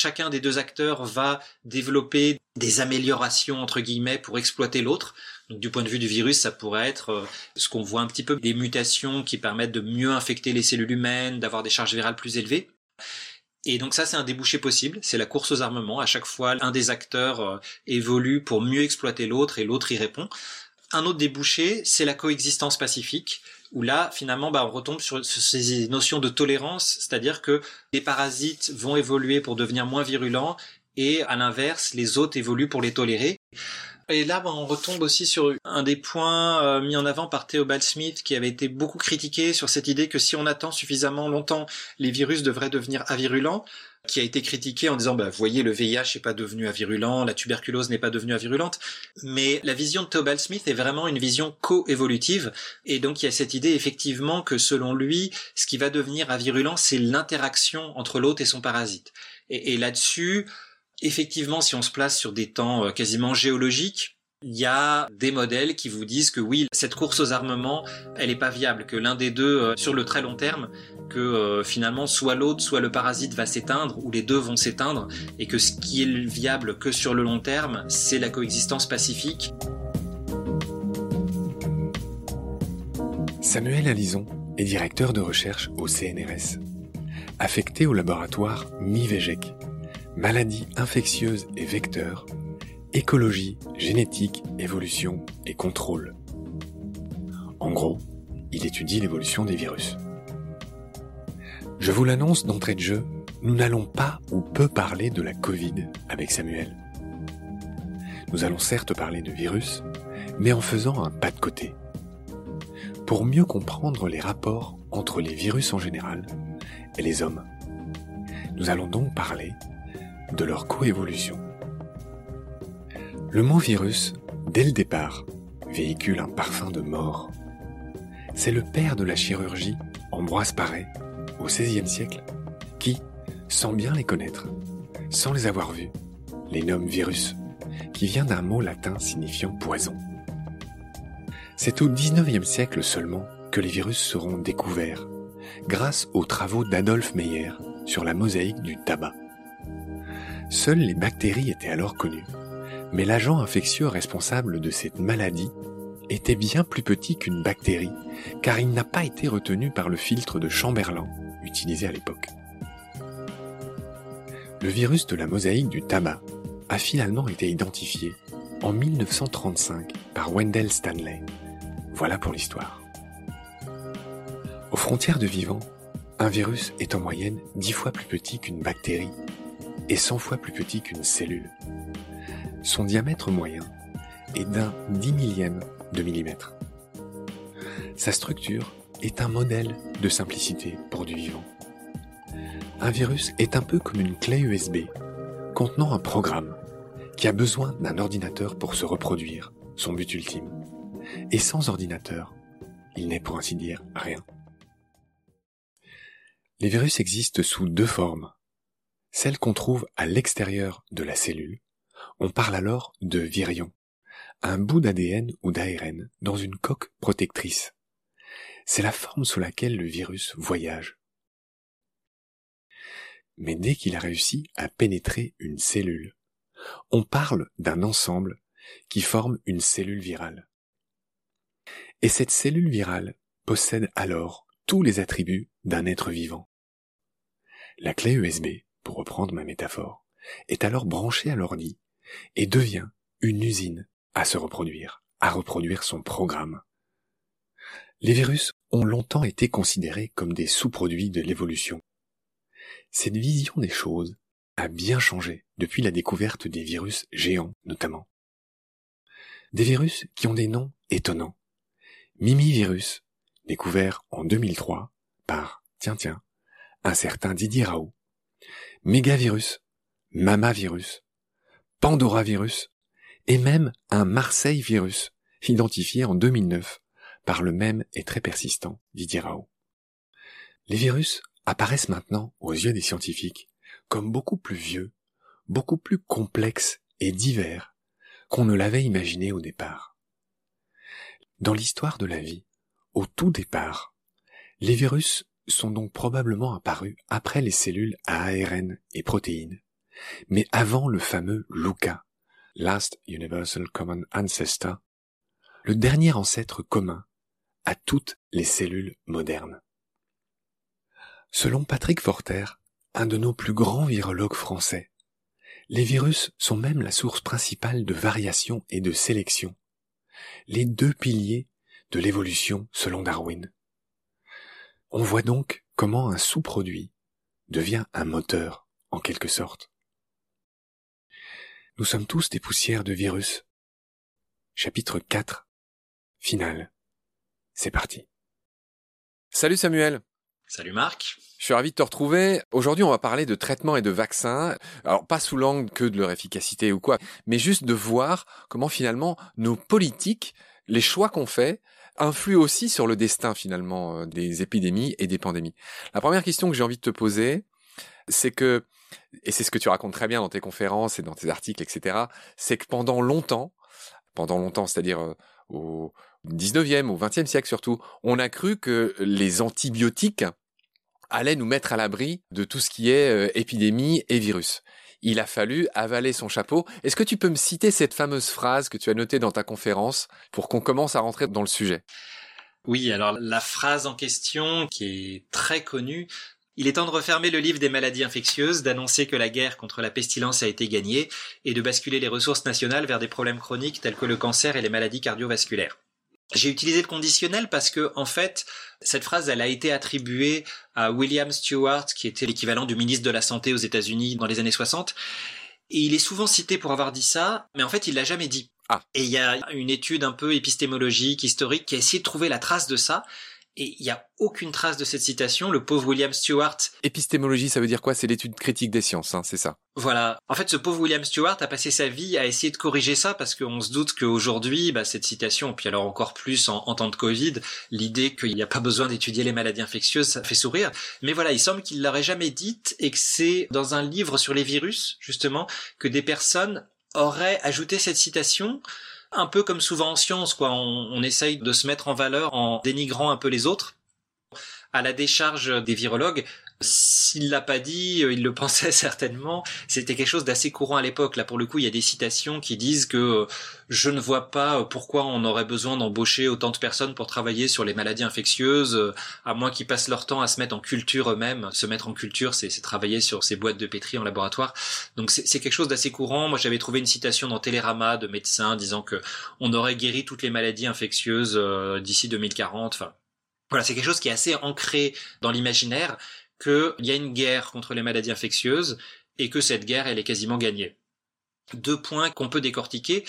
chacun des deux acteurs va développer des améliorations entre guillemets pour exploiter l'autre. Du point de vue du virus, ça pourrait être euh, ce qu'on voit un petit peu des mutations qui permettent de mieux infecter les cellules humaines, d'avoir des charges virales plus élevées. Et donc ça, c'est un débouché possible. C'est la course aux armements. À chaque fois, un des acteurs euh, évolue pour mieux exploiter l'autre et l'autre y répond. Un autre débouché, c'est la coexistence pacifique, où là, finalement, bah, on retombe sur, ces notions de tolérance, c'est-à-dire que les parasites vont évoluer pour devenir moins virulents, et à l'inverse, les autres évoluent pour les tolérer. Et là, bah, on retombe aussi sur un des points euh, mis en avant par Theobald Smith, qui avait été beaucoup critiqué sur cette idée que si on attend suffisamment longtemps, les virus devraient devenir avirulents qui a été critiqué en disant, bah, voyez, le VIH n'est pas devenu avirulent, la tuberculose n'est pas devenue avirulente. Mais la vision de Theobald Smith est vraiment une vision co-évolutive. Et donc, il y a cette idée, effectivement, que selon lui, ce qui va devenir avirulent, c'est l'interaction entre l'hôte et son parasite. Et, et là-dessus, effectivement, si on se place sur des temps euh, quasiment géologiques, il y a des modèles qui vous disent que oui, cette course aux armements, elle n'est pas viable, que l'un des deux, euh, sur le très long terme, que euh, finalement soit l'autre, soit le parasite va s'éteindre, ou les deux vont s'éteindre, et que ce qui est viable que sur le long terme, c'est la coexistence pacifique. Samuel Alison est directeur de recherche au CNRS, affecté au laboratoire MIVEGEC, maladies infectieuses et vecteurs, écologie, génétique, évolution et contrôle. En gros, il étudie l'évolution des virus. Je vous l'annonce d'entrée de jeu, nous n'allons pas ou peu parler de la Covid avec Samuel. Nous allons certes parler de virus, mais en faisant un pas de côté. Pour mieux comprendre les rapports entre les virus en général et les hommes. Nous allons donc parler de leur coévolution. Le mot virus, dès le départ, véhicule un parfum de mort. C'est le père de la chirurgie, Ambroise Paré, au XVIe siècle, qui, sans bien les connaître, sans les avoir vus, les nomme virus, qui vient d'un mot latin signifiant poison. C'est au XIXe siècle seulement que les virus seront découverts, grâce aux travaux d'Adolphe Meyer sur la mosaïque du tabac. Seules les bactéries étaient alors connues, mais l'agent infectieux responsable de cette maladie était bien plus petit qu'une bactérie, car il n'a pas été retenu par le filtre de Chamberlain utilisé à l'époque. Le virus de la mosaïque du tabac a finalement été identifié en 1935 par Wendell Stanley. Voilà pour l'histoire. Aux frontières de vivant, un virus est en moyenne 10 fois plus petit qu'une bactérie est 100 fois plus petit qu'une cellule. Son diamètre moyen est d'un dix millième de millimètre. Sa structure est un modèle de simplicité pour du vivant. Un virus est un peu comme une clé USB contenant un programme qui a besoin d'un ordinateur pour se reproduire, son but ultime. Et sans ordinateur, il n'est pour ainsi dire rien. Les virus existent sous deux formes, celle qu'on trouve à l'extérieur de la cellule, on parle alors de virion, un bout d'ADN ou d'ARN dans une coque protectrice. C'est la forme sous laquelle le virus voyage. Mais dès qu'il a réussi à pénétrer une cellule, on parle d'un ensemble qui forme une cellule virale. Et cette cellule virale possède alors tous les attributs d'un être vivant. La clé USB pour reprendre ma métaphore, est alors branché à l'ordi et devient une usine à se reproduire, à reproduire son programme. Les virus ont longtemps été considérés comme des sous-produits de l'évolution. Cette vision des choses a bien changé depuis la découverte des virus géants notamment. Des virus qui ont des noms étonnants. Mimivirus, découvert en 2003 par, tiens tiens, un certain Didier Raoult, mégavirus, mamavirus, pandoravirus et même un Marseille virus, identifié en 2009 par le même et très persistant Didier Raoult. Les virus apparaissent maintenant aux yeux des scientifiques comme beaucoup plus vieux, beaucoup plus complexes et divers qu'on ne l'avait imaginé au départ. Dans l'histoire de la vie, au tout départ, les virus sont donc probablement apparus après les cellules à ARN et protéines, mais avant le fameux LUCA, Last Universal Common Ancestor, le dernier ancêtre commun à toutes les cellules modernes. Selon Patrick Forter, un de nos plus grands virologues français, les virus sont même la source principale de variation et de sélection, les deux piliers de l'évolution selon Darwin. On voit donc comment un sous-produit devient un moteur, en quelque sorte. Nous sommes tous des poussières de virus. Chapitre 4. Final. C'est parti. Salut Samuel. Salut Marc. Je suis ravi de te retrouver. Aujourd'hui, on va parler de traitement et de vaccins. Alors, pas sous l'angle que de leur efficacité ou quoi, mais juste de voir comment finalement nos politiques, les choix qu'on fait, influent aussi sur le destin finalement euh, des épidémies et des pandémies. La première question que j'ai envie de te poser, c'est que, et c'est ce que tu racontes très bien dans tes conférences et dans tes articles, etc., c'est que pendant longtemps, pendant longtemps, c'est-à-dire euh, au 19e, au 20e siècle surtout, on a cru que les antibiotiques allait nous mettre à l'abri de tout ce qui est euh, épidémie et virus. Il a fallu avaler son chapeau. Est-ce que tu peux me citer cette fameuse phrase que tu as notée dans ta conférence pour qu'on commence à rentrer dans le sujet? Oui, alors la phrase en question, qui est très connue, il est temps de refermer le livre des maladies infectieuses, d'annoncer que la guerre contre la pestilence a été gagnée et de basculer les ressources nationales vers des problèmes chroniques tels que le cancer et les maladies cardiovasculaires. J'ai utilisé le conditionnel parce que, en fait, cette phrase, elle a été attribuée à William Stewart, qui était l'équivalent du ministre de la Santé aux États-Unis dans les années 60. Et il est souvent cité pour avoir dit ça, mais en fait, il l'a jamais dit. Ah. Et il y a une étude un peu épistémologique, historique, qui a essayé de trouver la trace de ça. Et il n'y a aucune trace de cette citation. Le pauvre William Stewart. Épistémologie, ça veut dire quoi? C'est l'étude critique des sciences, hein, c'est ça. Voilà. En fait, ce pauvre William Stewart a passé sa vie à essayer de corriger ça parce qu'on se doute qu'aujourd'hui, bah, cette citation, puis alors encore plus en, en temps de Covid, l'idée qu'il n'y a pas besoin d'étudier les maladies infectieuses, ça fait sourire. Mais voilà, il semble qu'il l'aurait jamais dite et que c'est dans un livre sur les virus, justement, que des personnes auraient ajouté cette citation un peu comme souvent en science, quoi. On, on essaye de se mettre en valeur en dénigrant un peu les autres. À la décharge des virologues, s'il l'a pas dit, euh, il le pensait certainement. C'était quelque chose d'assez courant à l'époque. Là, pour le coup, il y a des citations qui disent que euh, je ne vois pas euh, pourquoi on aurait besoin d'embaucher autant de personnes pour travailler sur les maladies infectieuses, à moins qu'ils passent leur temps à se mettre en culture eux-mêmes. Se mettre en culture, c'est travailler sur ces boîtes de pétri en laboratoire. Donc c'est quelque chose d'assez courant. Moi, j'avais trouvé une citation dans Télérama de médecins disant que on aurait guéri toutes les maladies infectieuses d'ici 2040. Enfin, voilà, c'est quelque chose qui est assez ancré dans l'imaginaire qu'il y a une guerre contre les maladies infectieuses et que cette guerre, elle est quasiment gagnée. Deux points qu'on peut décortiquer.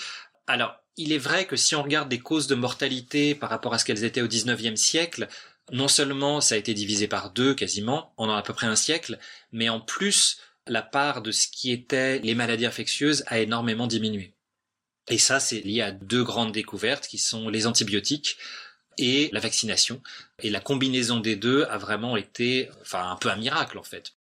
Alors, il est vrai que si on regarde des causes de mortalité par rapport à ce qu'elles étaient au XIXe siècle, non seulement ça a été divisé par deux quasiment, en à peu près un siècle, mais en plus, la part de ce qui était les maladies infectieuses a énormément diminué. Et ça, c'est lié à deux grandes découvertes qui sont les antibiotiques et la vaccination. Et la combinaison des deux a vraiment été, enfin, un peu un miracle en fait.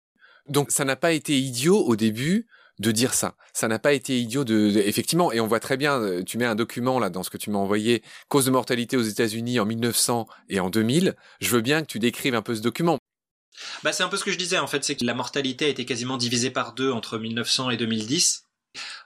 Donc ça n'a pas été idiot au début de dire ça. Ça n'a pas été idiot de, effectivement, et on voit très bien, euh, tu mets un document là dans ce que tu m'as envoyé, cause de mortalité aux États-Unis en 1900 et en 2000. Je veux bien que tu décrives un peu ce document. Bah, c'est un peu ce que je disais en fait, c'est que la mortalité a été quasiment divisée par deux entre 1900 et 2010.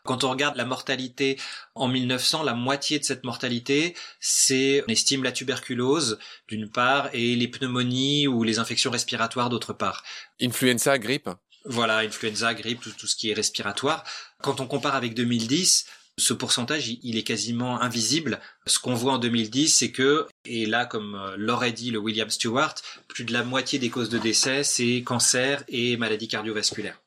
Quand on regarde la mortalité en 1900, la moitié de cette mortalité, c'est, on estime la tuberculose d'une part et les pneumonies ou les infections respiratoires d'autre part. Influenza, grippe Voilà, influenza, grippe, tout, ce qui est respiratoire. Quand on compare avec 2010, ce pourcentage, il est quasiment invisible. Ce qu'on voit en 2010, c'est que, et là, comme euh, l'aurait dit le William Stewart, plus de la moitié des causes de décès, c'est cancer et maladies cardiovasculaires.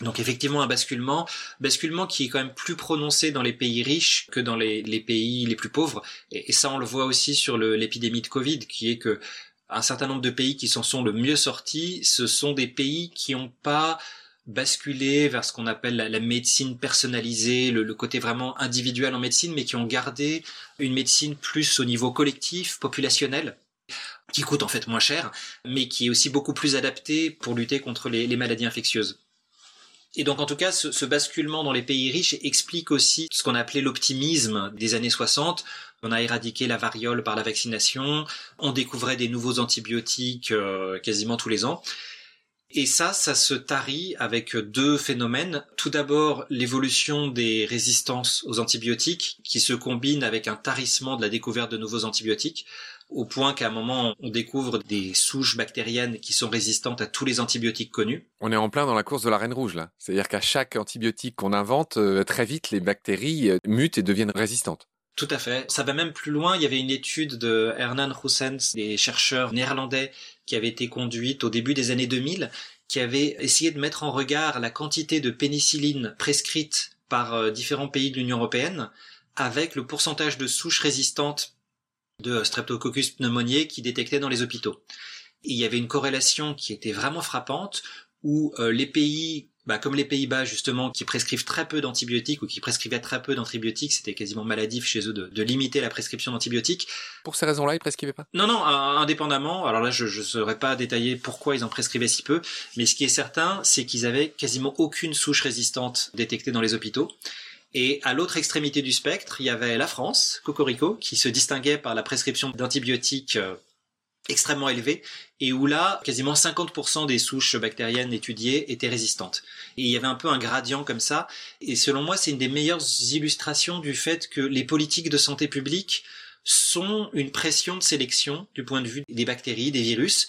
Donc effectivement un basculement, basculement qui est quand même plus prononcé dans les pays riches que dans les, pays les plus pauvres. Et, ça on le voit aussi sur l'épidémie de Covid, qui est que un certain nombre de pays qui s'en sont le mieux sortis, ce sont des pays qui n'ont pas basculé vers ce qu'on appelle la, médecine personnalisée, le, le, côté vraiment individuel en médecine, mais qui ont gardé une médecine plus au niveau collectif, populationnel qui coûte en fait moins cher, mais qui est aussi beaucoup plus adaptée pour lutter contre les maladies infectieuses. Et donc en tout cas, ce, basculement dans les pays riches explique aussi ce qu'on appelait l'optimisme des années 60. On a éradiqué la variole par la vaccination, on découvrait des nouveaux antibiotiques euh, quasiment tous les ans. Et ça, ça se tarit avec deux phénomènes. Tout d'abord, l'évolution des résistances aux antibiotiques qui se combine avec un tarissement de la découverte de nouveaux antibiotiques au point qu'à un moment on découvre des souches bactériennes qui sont résistantes à tous les antibiotiques connus. On est en plein dans la course de la reine rouge là. C'est-à-dire qu'à chaque antibiotique qu'on invente, euh, très vite les bactéries euh, mutent et deviennent résistantes. Tout à fait. Ça va même plus loin. Il y avait une étude de Hernan Roussens, des chercheurs néerlandais, qui avait été conduite au début des années 2000, qui avait essayé de mettre en regard la quantité de pénicilline prescrite par euh, différents pays de l'Union européenne avec le pourcentage de souches résistantes de Streptococcus pneumoniae qui détectaient dans les hôpitaux. il y avait une corrélation qui était vraiment frappante où euh, les pays bah, comme les Pays-Bas justement, qui prescrivent très peu d'antibiotiques ou qui prescrivaient très peu d'antibiotiques, c'était quasiment maladif chez eux de, limiter la prescription d'antibiotiques. Pour ces raisons-là, ils prescrivaient pas? Non, non, indépendamment. Alors là, je ne saurais pas détailler pourquoi ils en prescrivaient si peu, mais ce qui est certain, c'est qu'ils avaient quasiment aucune souche résistante détectée dans les hôpitaux. Et à l'autre extrémité du spectre, il y avait la France, Cocorico, qui se distinguait par la prescription d'antibiotiques euh, extrêmement élevé et où là, quasiment 50% des souches bactériennes étudiées étaient résistantes. Et il y avait un peu un gradient comme ça. Et selon moi, c'est une des meilleures illustrations du fait que les politiques de santé publique sont une pression de sélection du point de vue des bactéries, des virus.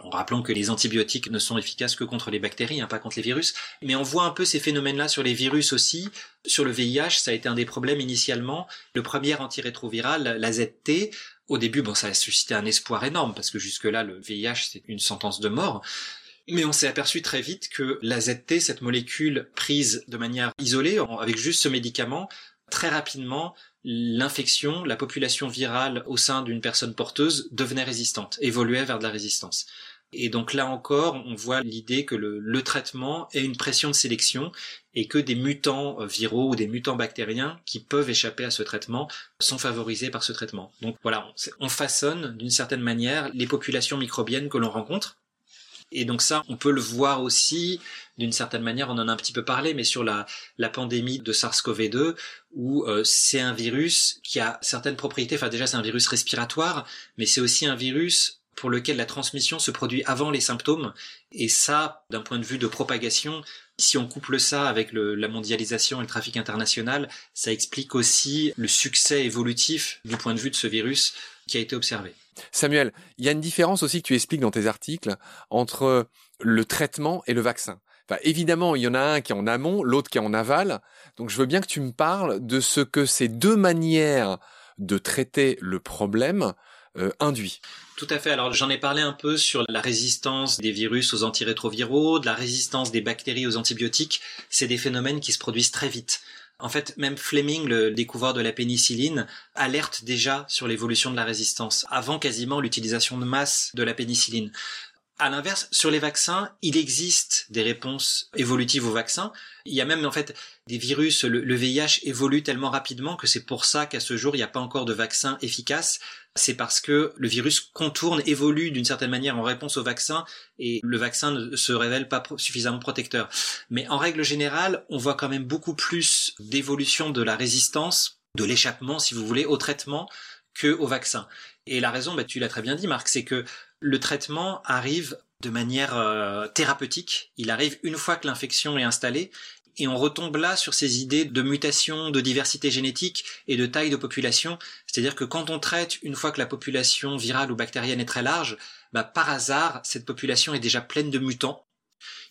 En rappelant que les antibiotiques ne sont efficaces que contre les bactéries, hein, pas contre les virus. Mais on voit un peu ces phénomènes-là sur les virus aussi. Sur le VIH, ça a été un des problèmes initialement. Le premier antirétroviral, la ZT, au début, bon, ça a suscité un espoir énorme parce que jusque-là, le VIH, c'est une sentence de mort. Mais on s'est aperçu très vite que la ZT, cette molécule prise de manière isolée, avec juste ce médicament, très rapidement, l'infection, la population virale au sein d'une personne porteuse devenait résistante, évoluait vers de la résistance. Et donc là encore, on voit l'idée que le, traitement est une pression de sélection et que des mutants viraux ou des mutants bactériens qui peuvent échapper à ce traitement sont favorisés par ce traitement. Donc voilà, on, façonne d'une certaine manière les populations microbiennes que l'on rencontre. Et donc ça, on peut le voir aussi d'une certaine manière, on en a un petit peu parlé, mais sur la, la pandémie de SARS-CoV-2, où euh, c'est un virus qui a certaines propriétés, enfin déjà c'est un virus respiratoire, mais c'est aussi un virus pour lequel la transmission se produit avant les symptômes. Et ça, d'un point de vue de propagation, si on couple ça avec la mondialisation et le trafic international, ça explique aussi le succès évolutif du point de vue de ce virus qui a été observé. Samuel, il y a une différence aussi que tu expliques dans tes articles entre le traitement et le vaccin. Enfin, évidemment, il y en a un qui est en amont, l'autre qui est en aval. Donc je veux bien que tu me parles de ce que ces deux manières de traiter le problème euh, induit. Tout à fait. Alors j'en ai parlé un peu sur la résistance des virus aux antirétroviraux, de la résistance des bactéries aux antibiotiques. C'est des phénomènes qui se produisent très vite. En fait, même Fleming, le découvreur de la pénicilline, alerte déjà sur l'évolution de la résistance, avant quasiment l'utilisation de masse de la pénicilline. À l'inverse, sur les vaccins, il existe des réponses évolutives aux vaccins. Il y a même en fait des virus, le, VIH évolue tellement rapidement que c'est pour ça qu'à ce jour, il n'y a pas encore de vaccin efficace c'est parce que le virus contourne, évolue d'une certaine manière en réponse au vaccin et le vaccin ne se révèle pas suffisamment protecteur. Mais en règle générale, on voit quand même beaucoup plus d'évolution de la résistance, de l'échappement, si vous voulez, au traitement que au vaccin. Et la raison, bah, tu l'as très bien dit, Marc, c'est que le traitement arrive de manière euh, thérapeutique. Il arrive une fois que l'infection est installée et on retombe là sur ces idées de mutation, de diversité génétique et de taille de population. C'est-à-dire que quand on traite une fois que la population virale ou bactérienne est très large, bah, par hasard, cette population est déjà pleine de mutants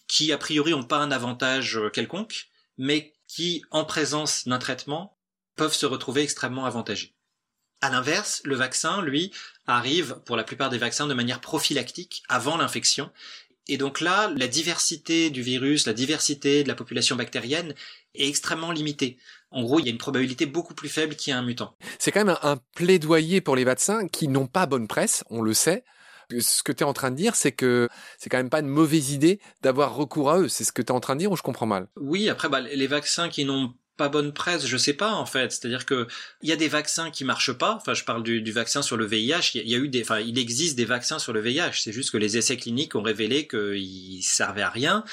qui, a priori, n'ont pas un avantage euh, quelconque, mais qui, en présence d'un traitement, peuvent se retrouver extrêmement avantagés. À l'inverse, le vaccin, lui, arrive pour la plupart des vaccins de manière prophylactique avant l'infection et donc là, la diversité du virus, la diversité de la population bactérienne est extrêmement limitée. En gros, il y a une probabilité beaucoup plus faible qu'il y ait un mutant. C'est quand même un, plaidoyer pour les vaccins qui n'ont pas bonne presse, on le sait. Ce que tu es en train de dire, c'est que c'est quand même pas une mauvaise idée d'avoir recours à eux. C'est ce que tu es en train de dire ou je comprends mal? Oui, après, bah, les vaccins qui n'ont pas bonne presse, je sais pas en fait. C'est-à-dire que il y a des vaccins qui marchent pas. Enfin, je parle du, vaccin sur le VIH. Il y, a eu des, enfin, il existe des vaccins sur le VIH. C'est juste que les essais cliniques ont révélé qu'ils servaient à rien.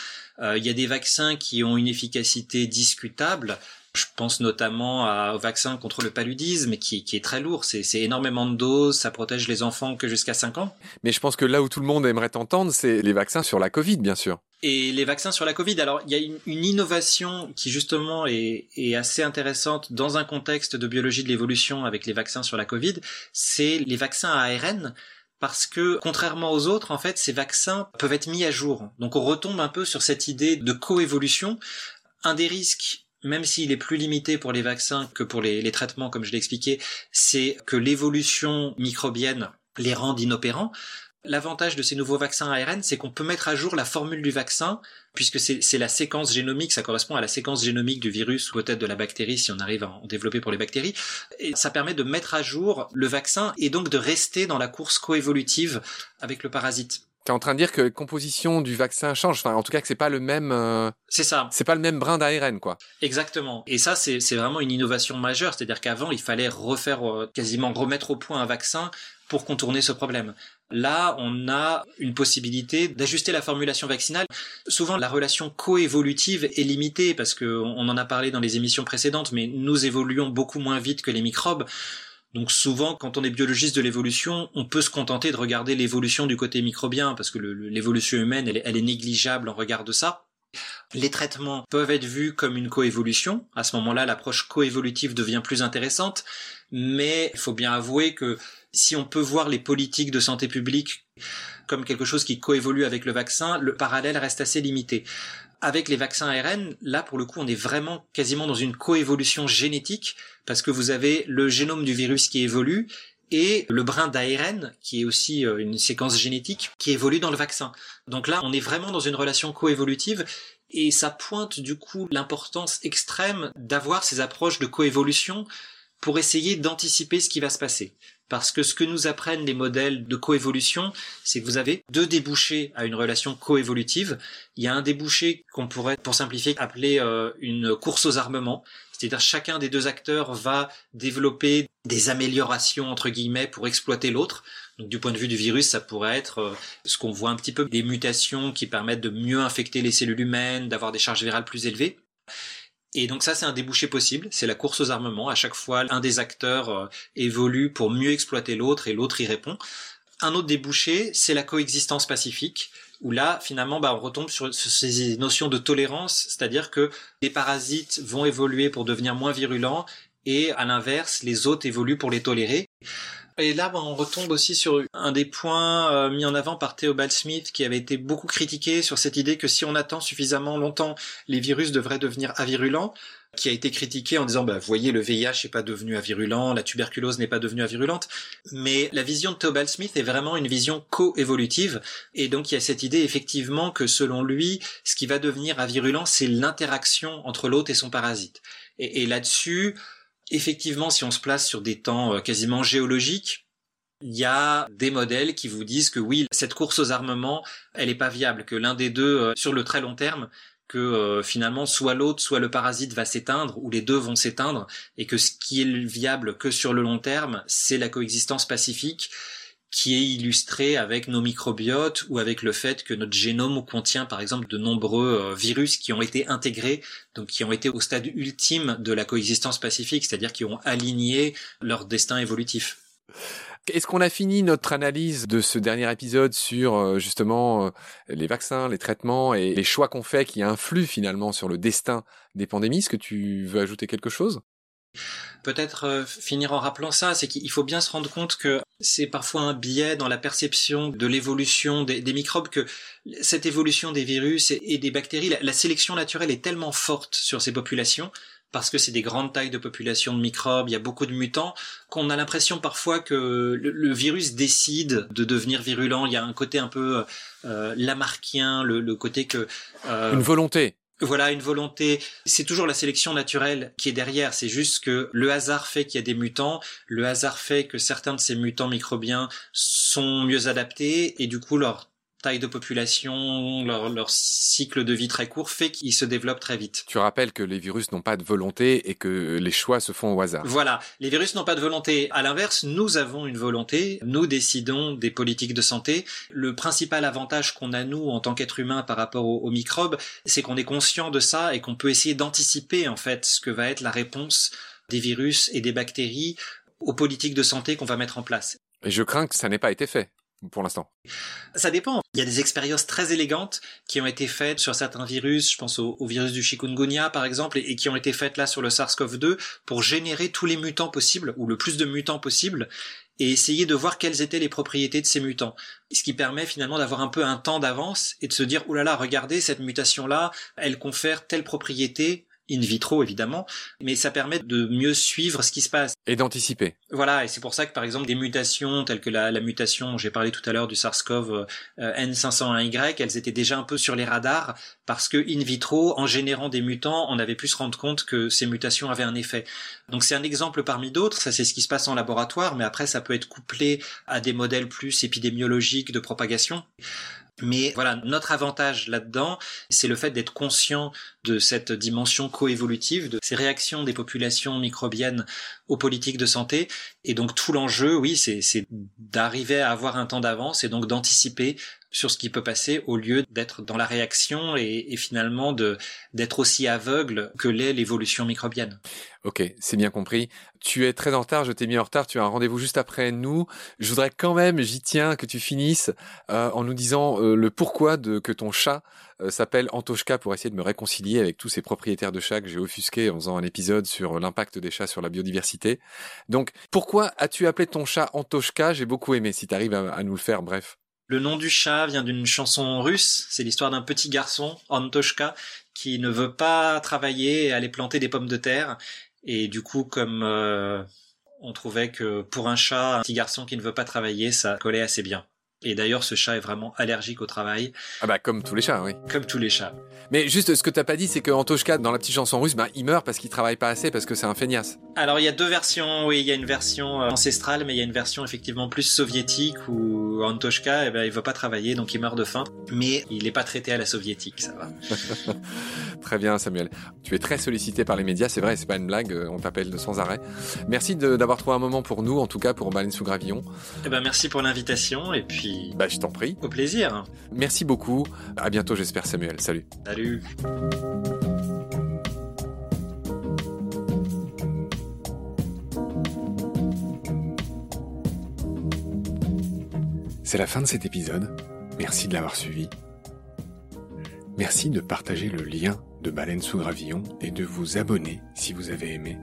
Euh, il y a des vaccins qui ont une efficacité discutable. Je pense notamment au vaccin contre le paludisme, qui, qui est très lourd. C'est énormément de doses, ça protège les enfants que jusqu'à 5 ans. Mais je pense que là où tout le monde aimerait entendre, c'est les vaccins sur la Covid, bien sûr. Et les vaccins sur la Covid. Alors, il y a une, innovation qui justement est, est, assez intéressante dans un contexte de biologie de l'évolution avec les vaccins sur la Covid. C'est les vaccins à ARN parce que contrairement aux autres, en fait, ces vaccins peuvent être mis à jour. Donc on retombe un peu sur cette idée de coévolution. Un des risques même s'il est plus limité pour les vaccins que pour les, les traitements, comme je l'ai expliqué, c'est que l'évolution microbienne les rende inopérants. L'avantage de ces nouveaux vaccins ARN, c'est qu'on peut mettre à jour la formule du vaccin, puisque c'est la séquence génomique, ça correspond à la séquence génomique du virus ou peut-être de la bactérie si on arrive à en développer pour les bactéries. Et ça permet de mettre à jour le vaccin et donc de rester dans la course coévolutive avec le parasite. Tu es en train de dire que la composition du vaccin change, enfin en tout cas que c'est pas le même. Euh, c'est ça. C'est pas le même brin d'ARN quoi. Exactement. Et ça c'est vraiment une innovation majeure, c'est-à-dire qu'avant il fallait refaire euh, quasiment remettre au point un vaccin pour contourner ce problème. Là, on a une possibilité d'ajuster la formulation vaccinale. Souvent, la relation coévolutive est limitée parce que on en a parlé dans les émissions précédentes, mais nous évoluons beaucoup moins vite que les microbes. Donc souvent, quand on est biologiste de l'évolution, on peut se contenter de regarder l'évolution du côté microbien parce que l'évolution humaine, elle, elle est négligeable en regard de ça. Les traitements peuvent être vus comme une coévolution. À ce moment-là, l'approche coévolutive devient plus intéressante. Mais il faut bien avouer que si on peut voir les politiques de santé publique comme quelque chose qui coévolue avec le vaccin, le parallèle reste assez limité. Avec les vaccins ARN, là pour le coup, on est vraiment quasiment dans une coévolution génétique parce que vous avez le génome du virus qui évolue et le brin d'ARN, qui est aussi euh, une séquence génétique, qui évolue dans le vaccin. Donc là, on est vraiment dans une relation coévolutive et ça pointe du coup l'importance extrême d'avoir ces approches de coévolution pour essayer d'anticiper ce qui va se passer. Parce que ce que nous apprennent les modèles de coévolution, c'est que vous avez deux débouchés à une relation coévolutive. Il y a un débouché qu'on pourrait, pour simplifier, appeler euh, une course aux armements. C'est-à-dire chacun des deux acteurs va développer des améliorations entre guillemets pour exploiter l'autre. Donc du point de vue du virus, ça pourrait être euh, ce qu'on voit un petit peu des mutations qui permettent de mieux infecter les cellules humaines, d'avoir des charges virales plus élevées. Et donc ça, c'est un débouché possible. C'est la course aux armements. À chaque fois, un des acteurs euh, évolue pour mieux exploiter l'autre et l'autre y répond. Un autre débouché, c'est la coexistence pacifique, où là, finalement, bah, on retombe sur, ces notions de tolérance, c'est-à-dire que les parasites vont évoluer pour devenir moins virulents, et à l'inverse, les autres évoluent pour les tolérer. Et là, on retombe aussi sur un des points euh, mis en avant par Theobald Smith, qui avait été beaucoup critiqué sur cette idée que si on attend suffisamment longtemps, les virus devraient devenir avirulents, qui a été critiqué en disant, bah, voyez, le VIH n'est pas devenu avirulent, la tuberculose n'est pas devenue avirulente. Mais la vision de Theobald Smith est vraiment une vision co-évolutive. Et donc, il y a cette idée, effectivement, que selon lui, ce qui va devenir avirulent, c'est l'interaction entre l'hôte et son parasite. Et là-dessus, effectivement, si on se place sur des temps euh, quasiment géologiques, il y a des modèles qui vous disent que oui, cette course aux armements, elle n'est pas viable, que l'un des deux, euh, sur le très long terme, que euh, finalement soit l'autre, soit le parasite va s'éteindre, ou les deux vont s'éteindre, et que ce qui est viable que sur le long terme, c'est la coexistence pacifique, qui est illustré avec nos microbiotes ou avec le fait que notre génome contient par exemple de nombreux euh, virus qui ont été intégrés, donc qui ont été au stade ultime de la coexistence pacifique, c'est-à-dire qui ont aligné leur destin évolutif. Est-ce qu'on a fini notre analyse de ce dernier épisode sur euh, justement euh, les vaccins, les traitements et les choix qu'on fait qui influent finalement sur le destin des pandémies? Est-ce que tu veux ajouter quelque chose? Peut-être finir en rappelant ça, c'est qu'il faut bien se rendre compte que c'est parfois un biais dans la perception de l'évolution des, microbes que cette évolution des virus et, des bactéries, la, sélection naturelle est tellement forte sur ces populations parce que c'est des grandes tailles de population de microbes, il y a beaucoup de mutants, qu'on a l'impression parfois que le, virus décide de devenir virulent. Il y a un côté un peu euh, lamarckien, le, côté que... Euh, Une volonté voilà une volonté. C'est toujours la sélection naturelle qui est derrière. C'est juste que le hasard fait qu'il y a des mutants. Le hasard fait que certains de ces mutants microbiens sont mieux adaptés et du coup leur taille de population, leur, leur cycle de vie très court fait qu'ils se développent très vite. Tu rappelles que les virus n'ont pas de volonté et que les choix se font au hasard. Voilà, les virus n'ont pas de volonté. À l'inverse, nous avons une volonté, nous décidons des politiques de santé. Le principal avantage qu'on a nous en tant qu'être humain par rapport aux, aux microbes, c'est qu'on est conscient de ça et qu'on peut essayer d'anticiper en fait ce que va être la réponse des virus et des bactéries aux politiques de santé qu'on va mettre en place. Et je crains que ça n'ait pas été fait pour l'instant Ça dépend. Il y a des expériences très élégantes qui ont été faites sur certains virus, je pense au, virus du chikungunya par exemple, et, qui ont été faites là sur le SARS-CoV-2 pour générer tous les mutants possibles, ou le plus de mutants possible, et essayer de voir quelles étaient les propriétés de ces mutants. Ce qui permet finalement d'avoir un peu un temps d'avance et de se dire, oulala, regardez, cette mutation-là, elle confère telle propriété in vitro évidemment, mais ça permet de mieux suivre ce qui se passe. Et d'anticiper. Voilà, et c'est pour ça que par exemple des mutations telles que la, la mutation, j'ai parlé tout à l'heure du SARS-CoV euh, N501Y, elles étaient déjà un peu sur les radars parce que in vitro, en générant des mutants, on avait pu se rendre compte que ces mutations avaient un effet. Donc c'est un exemple parmi d'autres, ça c'est ce qui se passe en laboratoire, mais après ça peut être couplé à des modèles plus épidémiologiques de propagation. Mais voilà, notre avantage là-dedans, c'est le fait d'être conscient de cette dimension coévolutive, de ces réactions des populations microbiennes aux politiques de santé. Et donc tout l'enjeu, oui, c'est d'arriver à avoir un temps d'avance et donc d'anticiper sur ce qui peut passer au lieu d'être dans la réaction et, et finalement de d'être aussi aveugle que l'est l'évolution microbienne. Ok, c'est bien compris. Tu es très en retard, je t'ai mis en retard, tu as un rendez-vous juste après nous. Je voudrais quand même, j'y tiens, que tu finisses euh, en nous disant euh, le pourquoi de que ton chat euh, s'appelle Antoshka pour essayer de me réconcilier avec tous ces propriétaires de chats que j'ai offusqués en faisant un épisode sur l'impact des chats sur la biodiversité. Donc, pourquoi as-tu appelé ton chat Antoshka? J'ai beaucoup aimé, si tu arrives à nous le faire, bref. Le nom du chat vient d'une chanson russe. C'est l'histoire d'un petit garçon, Antoshka, qui ne veut pas travailler et aller planter des pommes de terre. Et du coup, comme euh, on trouvait que pour un chat, un petit garçon qui ne veut pas travailler, ça collait assez bien. Et d'ailleurs, ce chat est vraiment allergique au travail. Ah bah comme tous les chats, oui. Comme tous les chats. Mais juste, ce que t'as pas dit, c'est qu'Antoshka, dans la petite chanson russe, bah, il meurt parce qu'il travaille pas assez, parce que c'est un feignasse. Alors il y a deux versions, oui, il y a une version euh, ancestrale, mais il y a une version effectivement plus soviétique où Antoshka, eh ben, il veut pas travailler, donc il meurt de faim. Mais il n'est pas traité à la soviétique, ça va. très bien, Samuel. Tu es très sollicité par les médias, c'est vrai, c'est pas une blague, euh, on t'appelle sans arrêt. Merci d'avoir trouvé un moment pour nous, en tout cas pour Baleine sous Gravillon. Eh ben merci pour l'invitation et puis bah, je t'en prie. Au plaisir. Merci beaucoup. À bientôt, j'espère, Samuel. Salut. Salut. C'est la fin de cet épisode. Merci de l'avoir suivi. Merci de partager le lien de Baleine sous Gravillon et de vous abonner si vous avez aimé.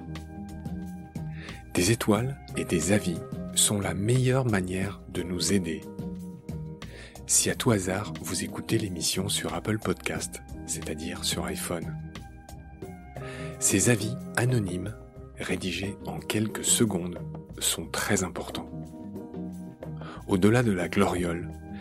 Des étoiles et des avis sont la meilleure manière de nous aider si à tout hasard vous écoutez l'émission sur Apple Podcast, c'est-à-dire sur iPhone. Ces avis anonymes, rédigés en quelques secondes, sont très importants. Au-delà de la gloriole,